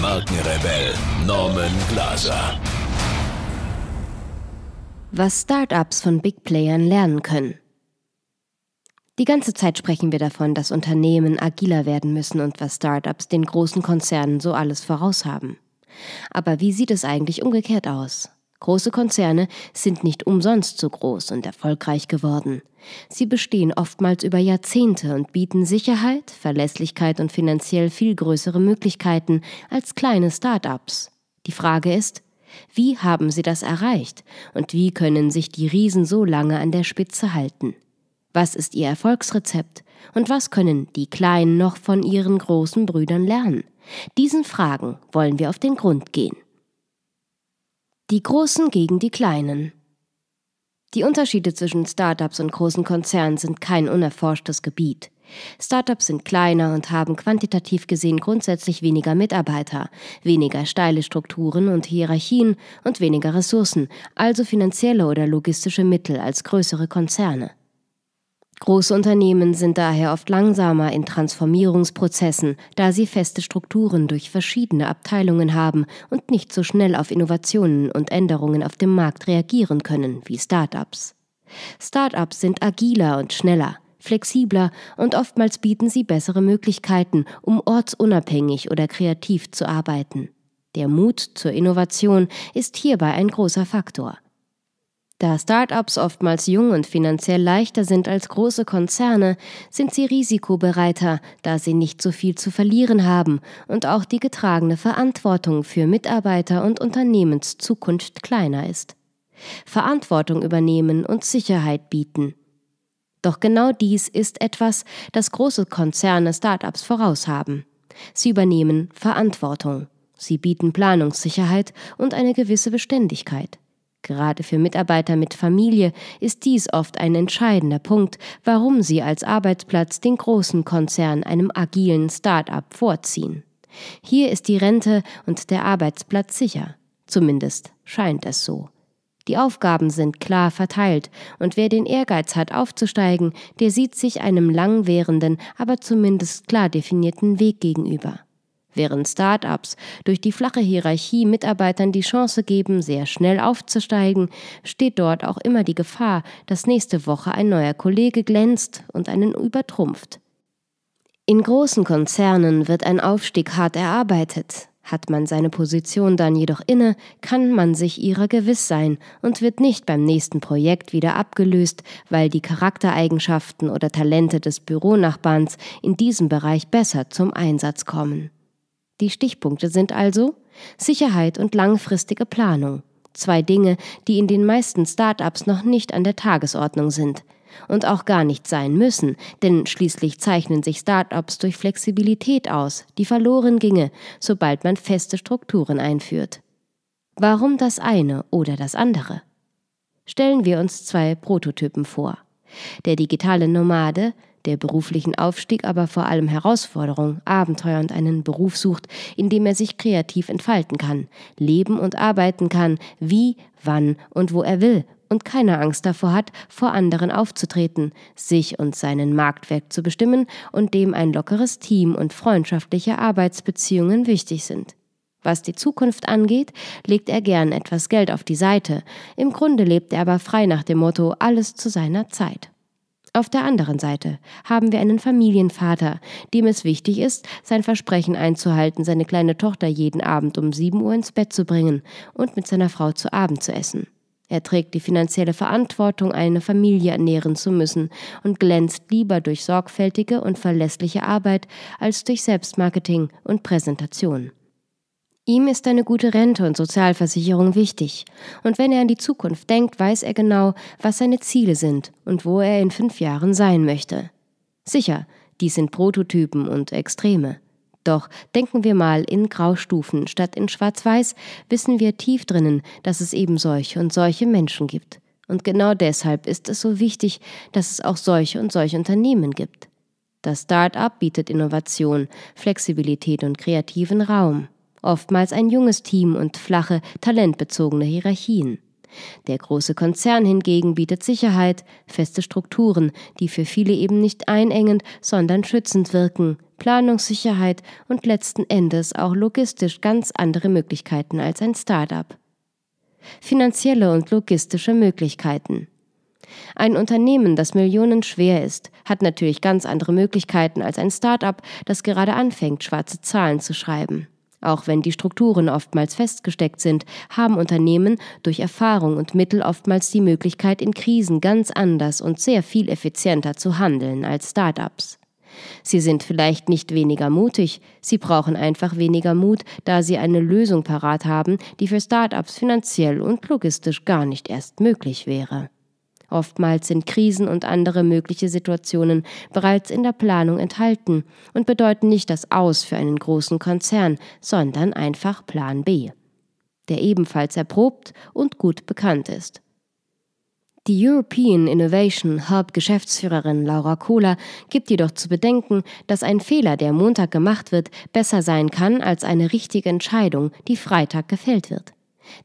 Markenrebell Norman Glaser. Was Startups von Big Playern lernen können. Die ganze Zeit sprechen wir davon, dass Unternehmen agiler werden müssen und was Startups den großen Konzernen so alles voraus haben. Aber wie sieht es eigentlich umgekehrt aus? Große Konzerne sind nicht umsonst so groß und erfolgreich geworden. Sie bestehen oftmals über Jahrzehnte und bieten Sicherheit, Verlässlichkeit und finanziell viel größere Möglichkeiten als kleine Start-ups. Die Frage ist, wie haben sie das erreicht und wie können sich die Riesen so lange an der Spitze halten? Was ist ihr Erfolgsrezept und was können die Kleinen noch von ihren großen Brüdern lernen? Diesen Fragen wollen wir auf den Grund gehen. Die Großen gegen die Kleinen. Die Unterschiede zwischen Startups und großen Konzernen sind kein unerforschtes Gebiet. Startups sind kleiner und haben quantitativ gesehen grundsätzlich weniger Mitarbeiter, weniger steile Strukturen und Hierarchien und weniger Ressourcen, also finanzielle oder logistische Mittel als größere Konzerne. Große Unternehmen sind daher oft langsamer in Transformierungsprozessen, da sie feste Strukturen durch verschiedene Abteilungen haben und nicht so schnell auf Innovationen und Änderungen auf dem Markt reagieren können wie Start-ups. Start-ups sind agiler und schneller, flexibler und oftmals bieten sie bessere Möglichkeiten, um ortsunabhängig oder kreativ zu arbeiten. Der Mut zur Innovation ist hierbei ein großer Faktor. Da Start-ups oftmals jung und finanziell leichter sind als große Konzerne, sind sie risikobereiter, da sie nicht so viel zu verlieren haben und auch die getragene Verantwortung für Mitarbeiter und Unternehmenszukunft kleiner ist. Verantwortung übernehmen und Sicherheit bieten. Doch genau dies ist etwas, das große Konzerne Start-ups voraus haben. Sie übernehmen Verantwortung. Sie bieten Planungssicherheit und eine gewisse Beständigkeit. Gerade für Mitarbeiter mit Familie ist dies oft ein entscheidender Punkt, warum sie als Arbeitsplatz den großen Konzern einem agilen Start-up vorziehen. Hier ist die Rente und der Arbeitsplatz sicher. Zumindest scheint es so. Die Aufgaben sind klar verteilt, und wer den Ehrgeiz hat, aufzusteigen, der sieht sich einem langwährenden, aber zumindest klar definierten Weg gegenüber. Während Start-ups durch die flache Hierarchie Mitarbeitern die Chance geben, sehr schnell aufzusteigen, steht dort auch immer die Gefahr, dass nächste Woche ein neuer Kollege glänzt und einen übertrumpft. In großen Konzernen wird ein Aufstieg hart erarbeitet. Hat man seine Position dann jedoch inne, kann man sich ihrer gewiss sein und wird nicht beim nächsten Projekt wieder abgelöst, weil die Charaktereigenschaften oder Talente des Büronachbarns in diesem Bereich besser zum Einsatz kommen. Die Stichpunkte sind also Sicherheit und langfristige Planung. Zwei Dinge, die in den meisten Start-ups noch nicht an der Tagesordnung sind und auch gar nicht sein müssen, denn schließlich zeichnen sich Start-ups durch Flexibilität aus, die verloren ginge, sobald man feste Strukturen einführt. Warum das eine oder das andere? Stellen wir uns zwei Prototypen vor. Der digitale Nomade, der beruflichen Aufstieg, aber vor allem Herausforderung, Abenteuer und einen Beruf sucht, in dem er sich kreativ entfalten kann, leben und arbeiten kann, wie, wann und wo er will und keine Angst davor hat, vor anderen aufzutreten, sich und seinen Marktwert zu bestimmen und dem ein lockeres Team und freundschaftliche Arbeitsbeziehungen wichtig sind. Was die Zukunft angeht, legt er gern etwas Geld auf die Seite. Im Grunde lebt er aber frei nach dem Motto alles zu seiner Zeit. Auf der anderen Seite haben wir einen Familienvater, dem es wichtig ist, sein Versprechen einzuhalten, seine kleine Tochter jeden Abend um 7 Uhr ins Bett zu bringen und mit seiner Frau zu Abend zu essen. Er trägt die finanzielle Verantwortung, eine Familie ernähren zu müssen und glänzt lieber durch sorgfältige und verlässliche Arbeit als durch Selbstmarketing und Präsentation. Ihm ist eine gute Rente und Sozialversicherung wichtig, und wenn er an die Zukunft denkt, weiß er genau, was seine Ziele sind und wo er in fünf Jahren sein möchte. Sicher, dies sind Prototypen und Extreme. Doch denken wir mal in Graustufen statt in Schwarz-Weiß, wissen wir tief drinnen, dass es eben solche und solche Menschen gibt. Und genau deshalb ist es so wichtig, dass es auch solche und solche Unternehmen gibt. Das Start-up bietet Innovation, Flexibilität und kreativen Raum. Oftmals ein junges Team und flache, talentbezogene Hierarchien. Der große Konzern hingegen bietet Sicherheit, feste Strukturen, die für viele eben nicht einengend, sondern schützend wirken, Planungssicherheit und letzten Endes auch logistisch ganz andere Möglichkeiten als ein Start-up. Finanzielle und logistische Möglichkeiten. Ein Unternehmen, das millionenschwer ist, hat natürlich ganz andere Möglichkeiten als ein Start-up, das gerade anfängt, schwarze Zahlen zu schreiben. Auch wenn die Strukturen oftmals festgesteckt sind, haben Unternehmen durch Erfahrung und Mittel oftmals die Möglichkeit, in Krisen ganz anders und sehr viel effizienter zu handeln als Start-ups. Sie sind vielleicht nicht weniger mutig, sie brauchen einfach weniger Mut, da sie eine Lösung parat haben, die für Start-ups finanziell und logistisch gar nicht erst möglich wäre. Oftmals sind Krisen und andere mögliche Situationen bereits in der Planung enthalten und bedeuten nicht das Aus für einen großen Konzern, sondern einfach Plan B, der ebenfalls erprobt und gut bekannt ist. Die European Innovation Hub Geschäftsführerin Laura Kohler gibt jedoch zu bedenken, dass ein Fehler, der Montag gemacht wird, besser sein kann als eine richtige Entscheidung, die Freitag gefällt wird.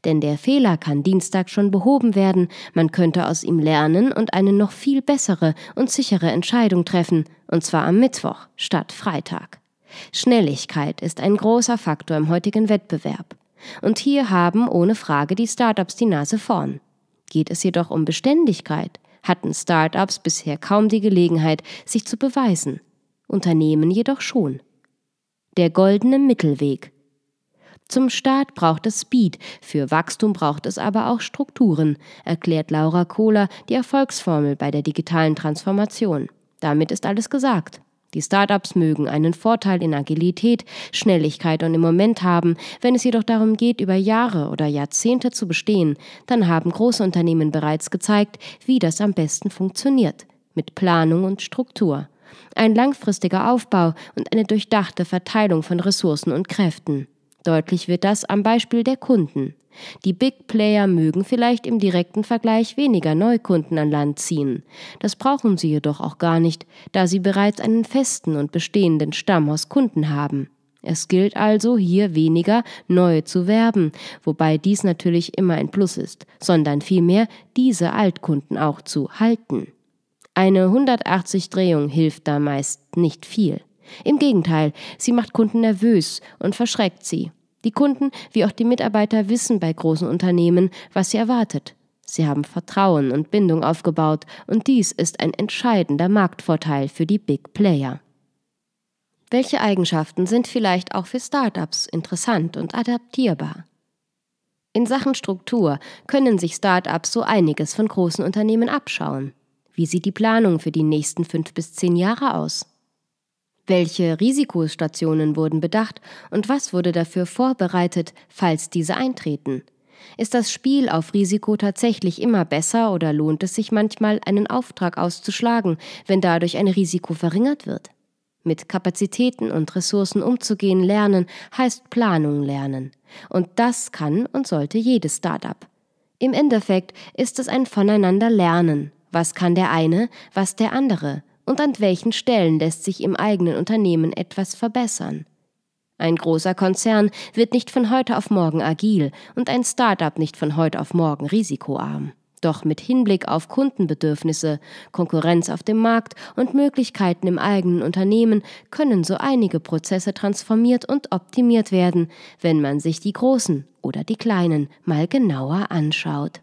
Denn der Fehler kann Dienstag schon behoben werden, man könnte aus ihm lernen und eine noch viel bessere und sichere Entscheidung treffen, und zwar am Mittwoch statt Freitag. Schnelligkeit ist ein großer Faktor im heutigen Wettbewerb. Und hier haben ohne Frage die Startups die Nase vorn. Geht es jedoch um Beständigkeit, hatten Startups bisher kaum die Gelegenheit, sich zu beweisen, Unternehmen jedoch schon. Der goldene Mittelweg zum Start braucht es Speed, für Wachstum braucht es aber auch Strukturen, erklärt Laura Kohler die Erfolgsformel bei der digitalen Transformation. Damit ist alles gesagt. Die Startups mögen einen Vorteil in Agilität, Schnelligkeit und im Moment haben, wenn es jedoch darum geht, über Jahre oder Jahrzehnte zu bestehen, dann haben große Unternehmen bereits gezeigt, wie das am besten funktioniert, mit Planung und Struktur. Ein langfristiger Aufbau und eine durchdachte Verteilung von Ressourcen und Kräften. Deutlich wird das am Beispiel der Kunden. Die Big Player mögen vielleicht im direkten Vergleich weniger Neukunden an Land ziehen. Das brauchen sie jedoch auch gar nicht, da sie bereits einen festen und bestehenden Stamm aus Kunden haben. Es gilt also hier weniger neue zu werben, wobei dies natürlich immer ein Plus ist, sondern vielmehr diese Altkunden auch zu halten. Eine 180 Drehung hilft da meist nicht viel. Im Gegenteil, sie macht Kunden nervös und verschreckt sie. Die Kunden wie auch die Mitarbeiter wissen bei großen Unternehmen, was sie erwartet. Sie haben Vertrauen und Bindung aufgebaut, und dies ist ein entscheidender Marktvorteil für die Big Player. Welche Eigenschaften sind vielleicht auch für Startups interessant und adaptierbar? In Sachen Struktur können sich Startups so einiges von großen Unternehmen abschauen. Wie sieht die Planung für die nächsten fünf bis zehn Jahre aus? Welche Risikostationen wurden bedacht und was wurde dafür vorbereitet, falls diese eintreten? Ist das Spiel auf Risiko tatsächlich immer besser oder lohnt es sich manchmal, einen Auftrag auszuschlagen, wenn dadurch ein Risiko verringert wird? Mit Kapazitäten und Ressourcen umzugehen lernen heißt Planung lernen. Und das kann und sollte jedes Startup. Im Endeffekt ist es ein Voneinander lernen. Was kann der eine, was der andere? Und an welchen Stellen lässt sich im eigenen Unternehmen etwas verbessern. Ein großer Konzern wird nicht von heute auf morgen agil und ein Start-up nicht von heute auf morgen risikoarm. Doch mit Hinblick auf Kundenbedürfnisse, Konkurrenz auf dem Markt und Möglichkeiten im eigenen Unternehmen können so einige Prozesse transformiert und optimiert werden, wenn man sich die großen oder die kleinen mal genauer anschaut.